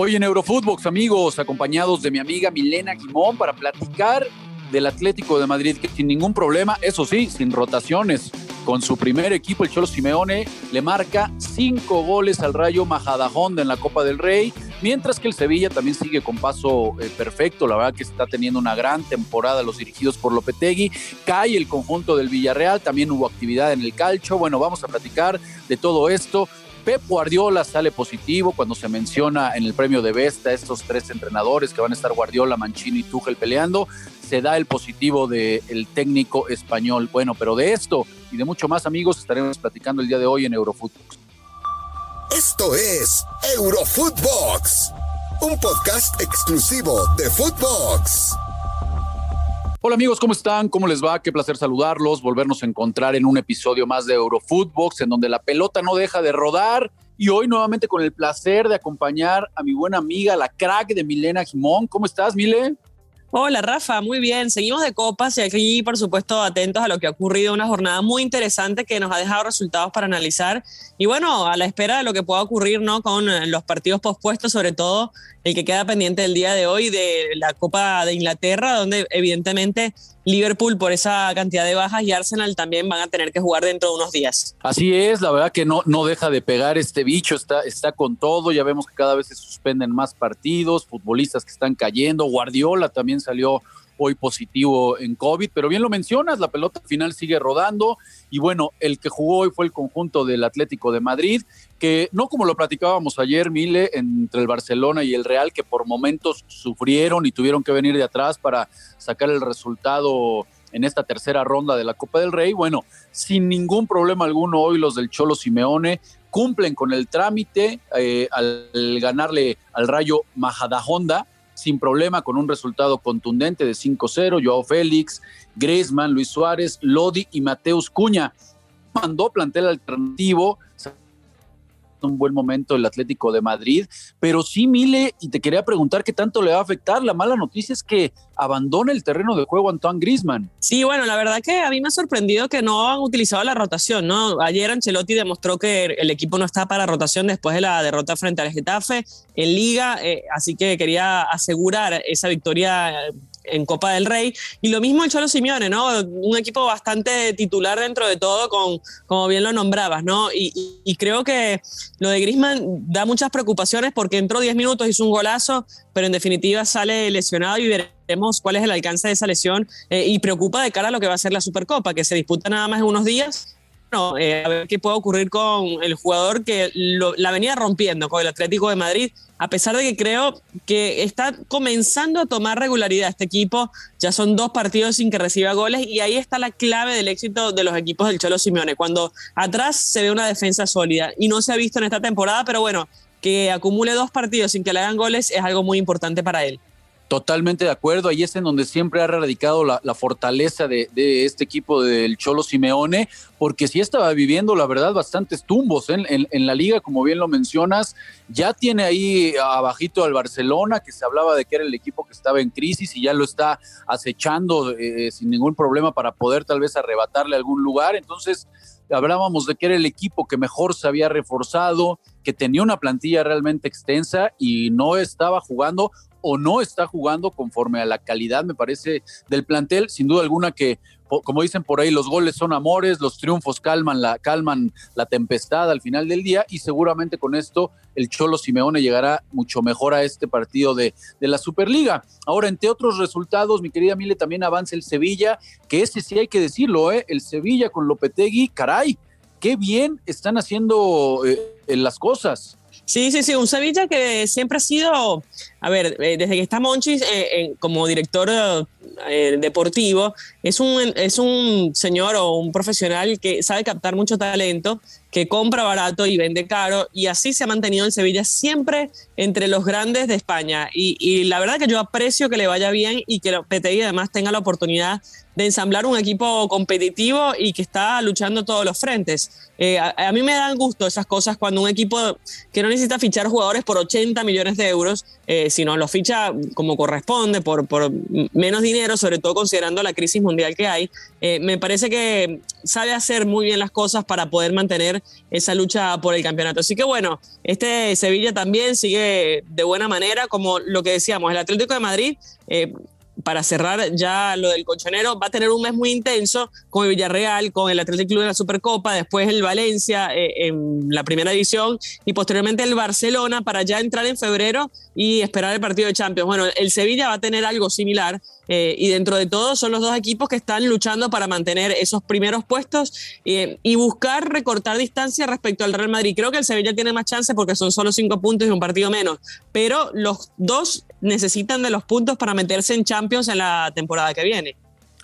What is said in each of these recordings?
Hoy en Eurofootbox, amigos, acompañados de mi amiga Milena Quimón para platicar del Atlético de Madrid, que sin ningún problema, eso sí, sin rotaciones, con su primer equipo, el Cholo Simeone, le marca cinco goles al Rayo Majadahonda en la Copa del Rey, mientras que el Sevilla también sigue con paso eh, perfecto, la verdad que está teniendo una gran temporada los dirigidos por Lopetegui, cae el conjunto del Villarreal, también hubo actividad en el calcho, bueno, vamos a platicar de todo esto, Pep Guardiola sale positivo cuando se menciona en el premio de Vesta estos tres entrenadores que van a estar Guardiola, Mancini y Tuchel peleando. Se da el positivo del técnico español. Bueno, pero de esto y de mucho más, amigos, estaremos platicando el día de hoy en Eurofootbox. Esto es Eurofootbox, un podcast exclusivo de Footbox. Hola amigos, ¿cómo están? ¿Cómo les va? Qué placer saludarlos, volvernos a encontrar en un episodio más de Eurofootbox, en donde la pelota no deja de rodar. Y hoy nuevamente con el placer de acompañar a mi buena amiga, la crack de Milena Jimón. ¿Cómo estás, Mile? Hola Rafa, muy bien. Seguimos de copas y aquí, por supuesto, atentos a lo que ha ocurrido. Una jornada muy interesante que nos ha dejado resultados para analizar. Y bueno, a la espera de lo que pueda ocurrir ¿no? con los partidos pospuestos, sobre todo el que queda pendiente el día de hoy de la Copa de Inglaterra, donde evidentemente Liverpool por esa cantidad de bajas y Arsenal también van a tener que jugar dentro de unos días. Así es, la verdad que no, no deja de pegar este bicho, está, está con todo, ya vemos que cada vez se suspenden más partidos, futbolistas que están cayendo, Guardiola también salió hoy positivo en COVID, pero bien lo mencionas, la pelota final sigue rodando y bueno, el que jugó hoy fue el conjunto del Atlético de Madrid, que no como lo platicábamos ayer, Mile, entre el Barcelona y el Real, que por momentos sufrieron y tuvieron que venir de atrás para sacar el resultado en esta tercera ronda de la Copa del Rey. Bueno, sin ningún problema alguno hoy los del Cholo Simeone cumplen con el trámite eh, al ganarle al Rayo Majadahonda sin problema con un resultado contundente de 5-0. Joao Félix, Griezmann, Luis Suárez, Lodi y Mateus Cuña. Mandó plantel alternativo, un buen momento el Atlético de Madrid, pero sí, Mile, y te quería preguntar qué tanto le va a afectar. La mala noticia es que abandona el terreno de juego Antoine Grisman. Sí, bueno, la verdad que a mí me ha sorprendido que no han utilizado la rotación, ¿no? Ayer Ancelotti demostró que el equipo no está para rotación después de la derrota frente al Getafe en Liga, eh, así que quería asegurar esa victoria en Copa del Rey. Y lo mismo el Cholo Simeone, ¿no? Un equipo bastante titular dentro de todo, con, como bien lo nombrabas, ¿no? Y, creo que lo de Grisman da muchas preocupaciones porque entró 10 minutos, hizo un golazo, pero en definitiva sale lesionado y veremos cuál es el alcance de esa lesión eh, y preocupa de cara a lo que va a ser la Supercopa, que se disputa nada más en unos días eh, a ver qué puede ocurrir con el jugador que la venía rompiendo con el Atlético de Madrid, a pesar de que creo que está comenzando a tomar regularidad este equipo. Ya son dos partidos sin que reciba goles y ahí está la clave del éxito de los equipos del Cholo Simeone, cuando atrás se ve una defensa sólida y no se ha visto en esta temporada, pero bueno, que acumule dos partidos sin que le hagan goles es algo muy importante para él. Totalmente de acuerdo, ahí es en donde siempre ha radicado la, fortaleza de, este equipo del Cholo Simeone, porque sí estaba viviendo, la verdad, bastantes tumbos en, la liga, como bien lo mencionas, ya tiene ahí abajito al Barcelona, que se hablaba de que era el equipo que estaba en crisis y ya lo está acechando eh, sin ningún problema para poder tal vez arrebatarle algún lugar, entonces hablábamos de que era el equipo que mejor se había reforzado, que tenía una plantilla realmente extensa y no estaba jugando o no está jugando conforme a la calidad, me parece, del plantel. Sin duda alguna que, como dicen por ahí, los goles son amores, los triunfos calman la, calman la tempestad al final del día y seguramente con esto el Cholo Simeone llegará mucho mejor a este partido de, de la Superliga. Ahora, entre otros resultados, mi querida Mile, también avanza el Sevilla, que ese sí hay que decirlo, ¿eh? el Sevilla con Lopetegui, caray, qué bien están haciendo eh, las cosas. Sí, sí, sí, un Sevilla que siempre ha sido, a ver, eh, desde que está Monchis eh, como director eh, deportivo, es un, es un señor o un profesional que sabe captar mucho talento, que compra barato y vende caro, y así se ha mantenido el Sevilla siempre entre los grandes de España. Y, la verdad que yo aprecio que le vaya bien y que PTI además tenga la oportunidad ensamblar un equipo competitivo y que está luchando todos los frentes. Eh, a, mí me dan gusto esas cosas cuando un equipo que no necesita fichar jugadores por 80 millones de euros, eh, sino lo ficha como corresponde, por, por, menos dinero, sobre todo considerando la crisis mundial que hay, eh, me parece que sabe hacer muy bien las cosas para poder mantener esa lucha por el campeonato. Así que bueno, este Sevilla también sigue de buena manera, como lo que decíamos, el Atlético de Madrid para cerrar ya lo del colchonero, va a tener un mes muy intenso con el Villarreal, con el Atlético Club de la Supercopa, después el Valencia eh, en la primera edición y posteriormente el Barcelona para ya entrar en febrero y esperar el partido de Champions. Bueno, el Sevilla va a tener algo similar eh, y dentro de todo son los dos equipos que están luchando para mantener esos primeros puestos eh, y buscar recortar distancia respecto al Real Madrid. Creo que el Sevilla tiene más chance porque son solo cinco puntos y un partido menos, pero los dos necesitan de los puntos para meterse en Champions en la temporada que viene.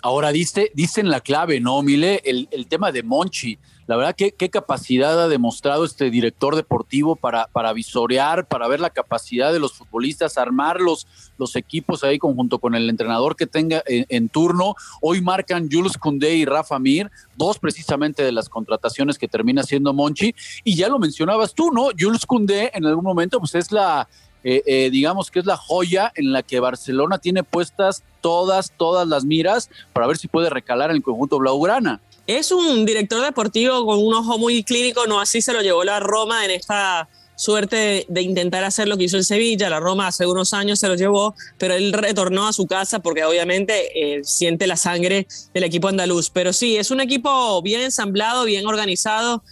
Ahora, diste, dicen la clave, ¿no, Mile? El, tema de Monchi. La verdad, ¿qué, qué capacidad ha demostrado este director deportivo para, para visorear, para ver la capacidad de los futbolistas, armar los, los equipos ahí conjunto con el entrenador que tenga en, turno. Hoy marcan Jules Koundé y Rafa Mir, dos precisamente de las contrataciones que termina siendo Monchi. Y ya lo mencionabas tú, ¿no? Jules Koundé en algún momento pues es la, eh, eh, digamos que es la joya en la que Barcelona tiene puestas todas, todas las miras para ver si puede recalar en el conjunto blaugrana. Es un director deportivo con un ojo muy clínico, no así se lo llevó la Roma en esta suerte de, intentar hacer lo que hizo el Sevilla. La Roma hace unos años se lo llevó, pero él retornó a su casa porque obviamente eh, siente la sangre del equipo andaluz. Pero sí, es un equipo bien ensamblado, bien organizado,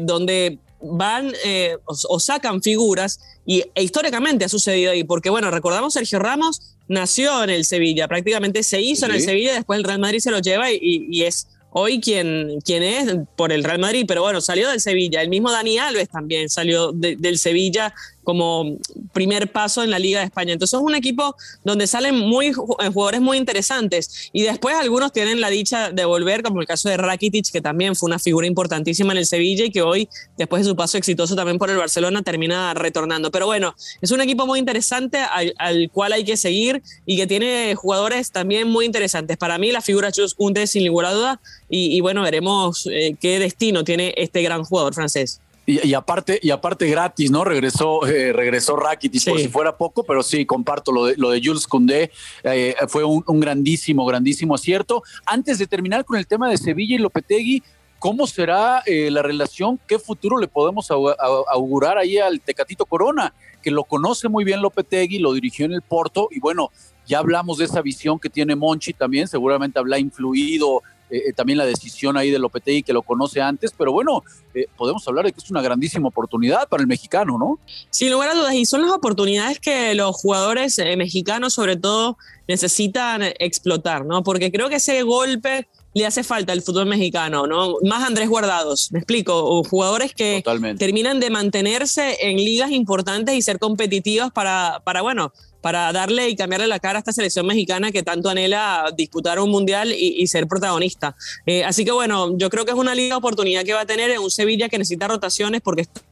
donde van eh, o, sacan figuras y e históricamente ha sucedido ahí, porque bueno, recordamos Sergio Ramos nació en el Sevilla, prácticamente se hizo en el Sevilla, después el Real Madrid se lo lleva y es hoy quien, quien es por el Real Madrid, pero bueno, salió del Sevilla. El mismo Dani Alves también salió del Sevilla como primer paso en la Liga de España. Entonces es un equipo donde salen muy, eh, jugadores muy interesantes y después algunos tienen la dicha de volver, como el caso de Rakitic, que también fue una figura importantísima en el Sevilla y que hoy, después de su paso exitoso también por el Barcelona, termina retornando. Pero bueno, es un equipo muy interesante al, cual hay que seguir y que tiene jugadores también muy interesantes. Para mí la figura Chus Kunde sin ninguna duda y, bueno, veremos eh, qué destino tiene este gran jugador francés. Y, aparte, y aparte gratis, ¿no? Regresó, eh, regresó Rakitic por si fuera poco, pero sí, comparto lo de, lo de Jules Koundé. Eh, fue un, grandísimo, grandísimo acierto. Antes de terminar con el tema de Sevilla y Lopetegui, ¿cómo será eh, la relación? ¿Qué futuro le podemos augurar ahí al Tecatito Corona? Que lo conoce muy bien Lopetegui, lo dirigió en el Porto y bueno, ya hablamos de esa visión que tiene Monchi también, seguramente habrá influido eh, también la decisión ahí de Lopetegui que lo conoce antes, pero bueno, eh, podemos hablar de que es una grandísima oportunidad para el mexicano, ¿no? Sin lugar a dudas, y son las oportunidades que los jugadores mexicanos sobre todo necesitan explotar, ¿no? Porque creo que ese golpe le hace falta al fútbol mexicano, ¿no? Más Andrés Guardados, me explico, jugadores que terminan de mantenerse en ligas importantes y ser competitivos para, para bueno, para darle y cambiarle la cara a esta selección mexicana que tanto anhela disputar un mundial y, ser protagonista. Eh, así que bueno, yo creo que es una liga oportunidad que va a tener en un Sevilla que necesita rotaciones porque está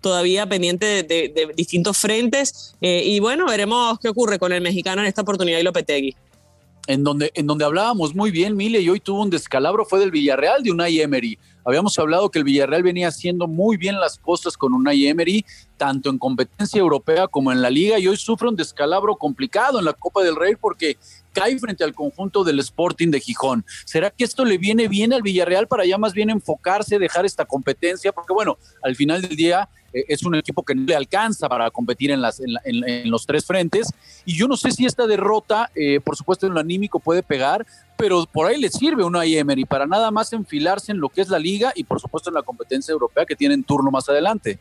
todavía pendiente de, distintos frentes. Eh, y bueno, veremos qué ocurre con el mexicano en esta oportunidad y Lopetegui. En donde, en donde hablábamos muy bien, Mile, y hoy tuvo un descalabro, fue del Villarreal de Unai Emery. Habíamos hablado que el Villarreal venía haciendo muy bien las cosas con Unai Emery, tanto en competencia europea como en la liga, y hoy sufre un descalabro complicado en la Copa del Rey porque cae frente al conjunto del Sporting de Gijón. ¿Será que esto le viene bien al Villarreal para ya más bien enfocarse, dejar esta competencia? Porque bueno, al final del día es un equipo que no le alcanza para competir en, las, en, los tres frentes. Y yo no sé si esta derrota, eh, por supuesto en lo anímico puede pegar, pero por ahí le sirve una Emery para nada más enfilarse en lo que es la liga y por supuesto en la competencia europea que tienen turno más adelante.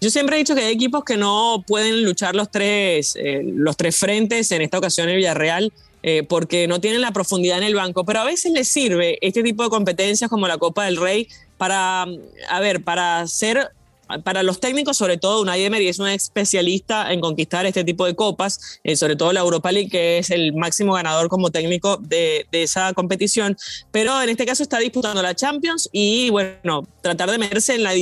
Yo siempre he dicho que hay equipos que no pueden luchar los tres, eh, los tres frentes, en esta ocasión el Villarreal, eh, porque no tienen la profundidad en el banco, pero a veces les sirve este tipo de competencias como la Copa del Rey para, a ver, para ser para los técnicos, sobre todo, Unai Emery es un especialista en conquistar este tipo de copas, eh, sobre todo la Europa League, que es el máximo ganador como técnico de, esa competición. Pero en este caso está disputando la Champions y, bueno, tratar de meterse en la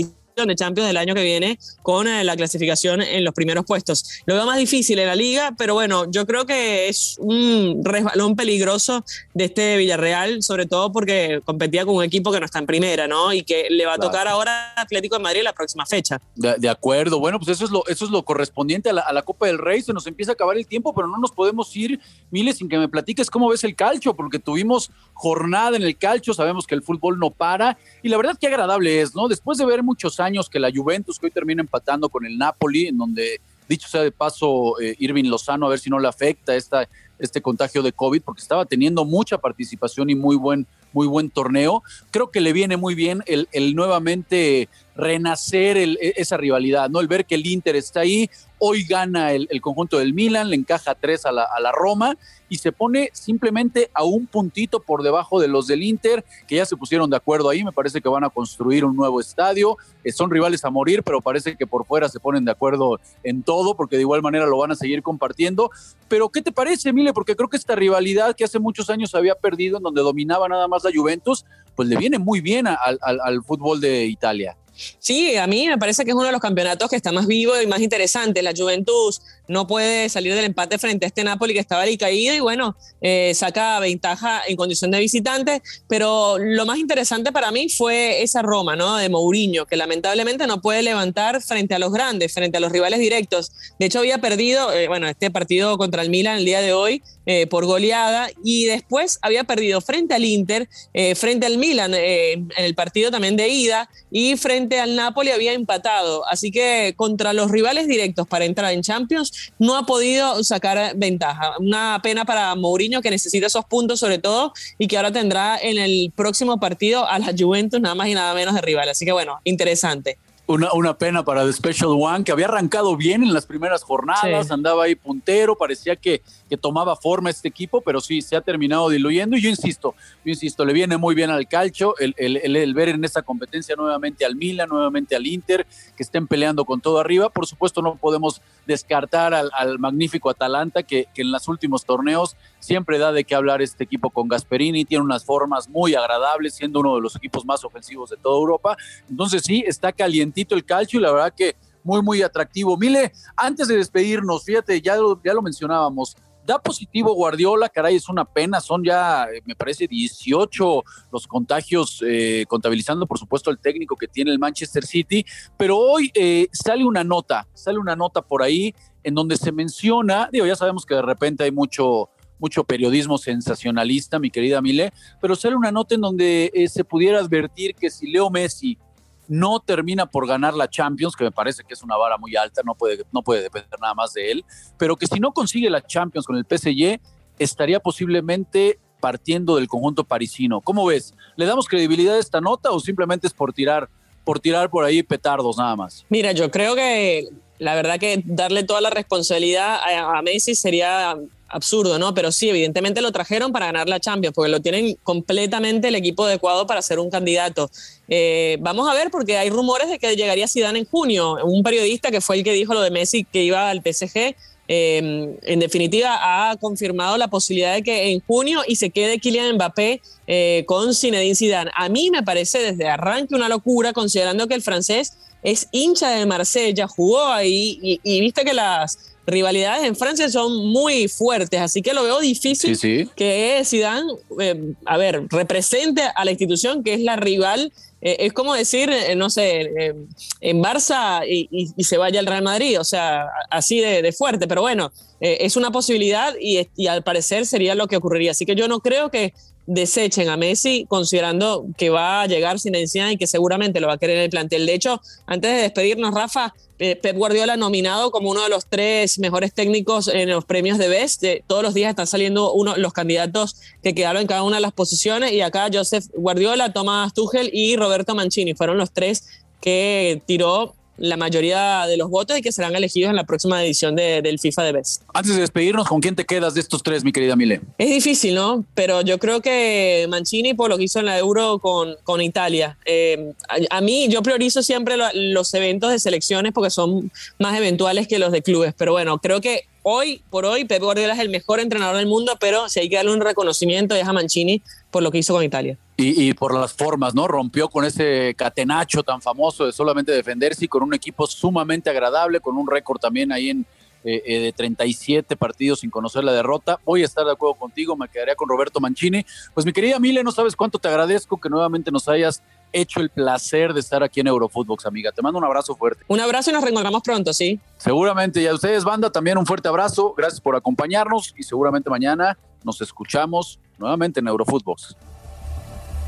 de Champions del año que viene con eh, la clasificación en los primeros puestos. Lo veo más difícil en la liga, pero bueno, yo creo que es un resbalón peligroso de este Villarreal, sobre todo porque competía con un equipo que no está en primera, ¿no? Y que le va a tocar ahora Atlético de Madrid la próxima fecha. De, acuerdo, bueno, pues eso es lo, eso es lo correspondiente a la, a la, Copa del Rey, se nos empieza a acabar el tiempo, pero no nos podemos ir, Miles, sin que me platiques cómo ves el calcho, porque tuvimos jornada en el calcho, sabemos que el fútbol no para, y la verdad que agradable es, ¿no? Después de ver muchos años que la Juventus, que hoy termina empatando con el Napoli, en donde, dicho sea de paso, eh, Irving Lozano, a ver si no le afecta esta, este contagio de COVID, porque estaba teniendo mucha participación y muy buen, muy buen torneo. Creo que le viene muy bien el, el nuevamente renacer el, esa rivalidad, ¿no? El ver que el Inter está ahí, hoy gana el, conjunto del Milan, le encaja tres a la, a la, Roma y se pone simplemente a un puntito por debajo de los del Inter, que ya se pusieron de acuerdo ahí, me parece que van a construir un nuevo estadio, eh, son rivales a morir, pero parece que por fuera se ponen de acuerdo en todo, porque de igual manera lo van a seguir compartiendo. Pero, ¿qué te parece, Mile? Porque creo que esta rivalidad que hace muchos años había perdido, en donde dominaba nada más la Juventus, pues le viene muy bien al fútbol de Italia. Sí, a mí me parece que es uno de los campeonatos que está más vivo y más interesante. La Juventus no puede salir del empate frente a este Napoli que estaba caído y bueno, eh, saca ventaja en condición de visitante, pero lo más interesante para mí fue esa Roma, ¿no? De Mourinho, que lamentablemente no puede levantar frente a los grandes, frente a los rivales directos. De hecho, había perdido, eh, bueno, este partido contra el Milan el día de hoy eh, por goleada y después había perdido frente al Inter, eh, frente al Milan eh, en el partido también de ida y frente al Napoli había empatado. Así que contra los rivales directos para entrar en Champions no ha podido sacar ventaja. Una pena para Mourinho que necesita esos puntos sobre todo y que ahora tendrá en el próximo partido a la Juventus nada más y nada menos de rival. Así que bueno, interesante. Una, una, pena para The Special One, que había arrancado bien en las primeras jornadas, sí. andaba ahí puntero, parecía que, que, tomaba forma este equipo, pero sí, se ha terminado diluyendo. Y yo insisto, yo insisto, le viene muy bien al calcio el, el, el, el ver en esta competencia nuevamente al Milan, nuevamente al Inter, que estén peleando con todo arriba. Por supuesto, no podemos descartar al, magnífico Atalanta, que, que en los últimos torneos siempre da de qué hablar este equipo con Gasperini, tiene unas formas muy agradables, siendo uno de los equipos más ofensivos de toda Europa. Entonces sí, está caliente el calcio y la verdad que muy, muy atractivo. Mile, antes de despedirnos, fíjate, ya lo, ya lo mencionábamos, da positivo Guardiola, caray, es una pena, son ya, me parece, 18 los contagios, eh, contabilizando por supuesto el técnico que tiene el Manchester City, pero hoy eh, sale una nota, sale una nota por ahí en donde se menciona, digo, ya sabemos que de repente hay mucho, mucho periodismo sensacionalista, mi querida Mile, pero sale una nota en donde eh, se pudiera advertir que si Leo Messi no termina por ganar la Champions, que me parece que es una vara muy alta, no puede, no puede depender nada más de él, pero que si no consigue la Champions con el PSG, estaría posiblemente partiendo del conjunto parisino. ¿Cómo ves? ¿Le damos credibilidad a esta nota o simplemente es por tirar, por tirar por ahí petardos nada más? Mira, yo creo que la verdad que darle toda la responsabilidad a, a Messi sería absurdo, ¿no? Pero sí, evidentemente lo trajeron para ganar la Champions, porque lo tienen completamente el equipo adecuado para ser un candidato. Eh, vamos a ver, porque hay rumores de que llegaría Zidane en junio. Un periodista que fue el que dijo lo de Messi que iba al PSG, eh, en definitiva ha confirmado la posibilidad de que en junio y se quede Kylian Mbappé eh, con Zinedine Zidane. A mí me parece desde arranque una locura, considerando que el francés es hincha de Marsella, jugó ahí y viste que las rivalidades en Francia son muy fuertes, así que lo veo difícil sí, sí. que Zidane, eh, a ver, represente a la institución que es la rival. Eh, es como decir, eh, no sé, en Barça y, y, y, se vaya al Real Madrid, o sea, así de, de fuerte, pero bueno, es una posibilidad y, y al parecer sería lo que ocurriría. Así que yo no creo que desechen a Messi, considerando que va a llegar sin encima y que seguramente lo va a querer en el plantel. De hecho, antes de despedirnos, Rafa, Pep Guardiola nominado como uno de los tres mejores técnicos en los premios de Best. todos los días están saliendo uno, los candidatos que quedaron en cada una de las posiciones y acá Joseph Guardiola, Tomás Tuchel y Roberto Mancini fueron los tres que tiró la mayoría de los votos y que serán elegidos en la próxima edición de, del FIFA de Best. Antes de despedirnos, ¿con quién te quedas de estos tres, mi querida Mile? Es difícil, ¿no? Pero yo creo que Mancini por lo que hizo en la Euro con, con Italia. Eh, a, a, mí yo priorizo siempre lo, los eventos de selecciones porque son más eventuales que los de clubes. Pero bueno, creo que hoy por hoy Pep Guardiola es el mejor entrenador del mundo, pero si hay que darle un reconocimiento es a Mancini por lo que hizo con Italia. Y, por las formas, ¿no? Rompió con ese catenacho tan famoso de solamente defenderse y con un equipo sumamente agradable, con un récord también ahí en eh, eh, de 37 partidos sin conocer la derrota. Voy a estar de acuerdo contigo, me quedaría con Roberto Mancini. Pues mi querida Mile, no sabes cuánto te agradezco que nuevamente nos hayas hecho el placer de estar aquí en Eurofootbox, amiga. Te mando un abrazo fuerte. Un abrazo y nos reencontramos pronto, ¿sí? Seguramente. Y a ustedes, banda, también un fuerte abrazo. Gracias por acompañarnos y seguramente mañana nos escuchamos nuevamente en Eurofootbox.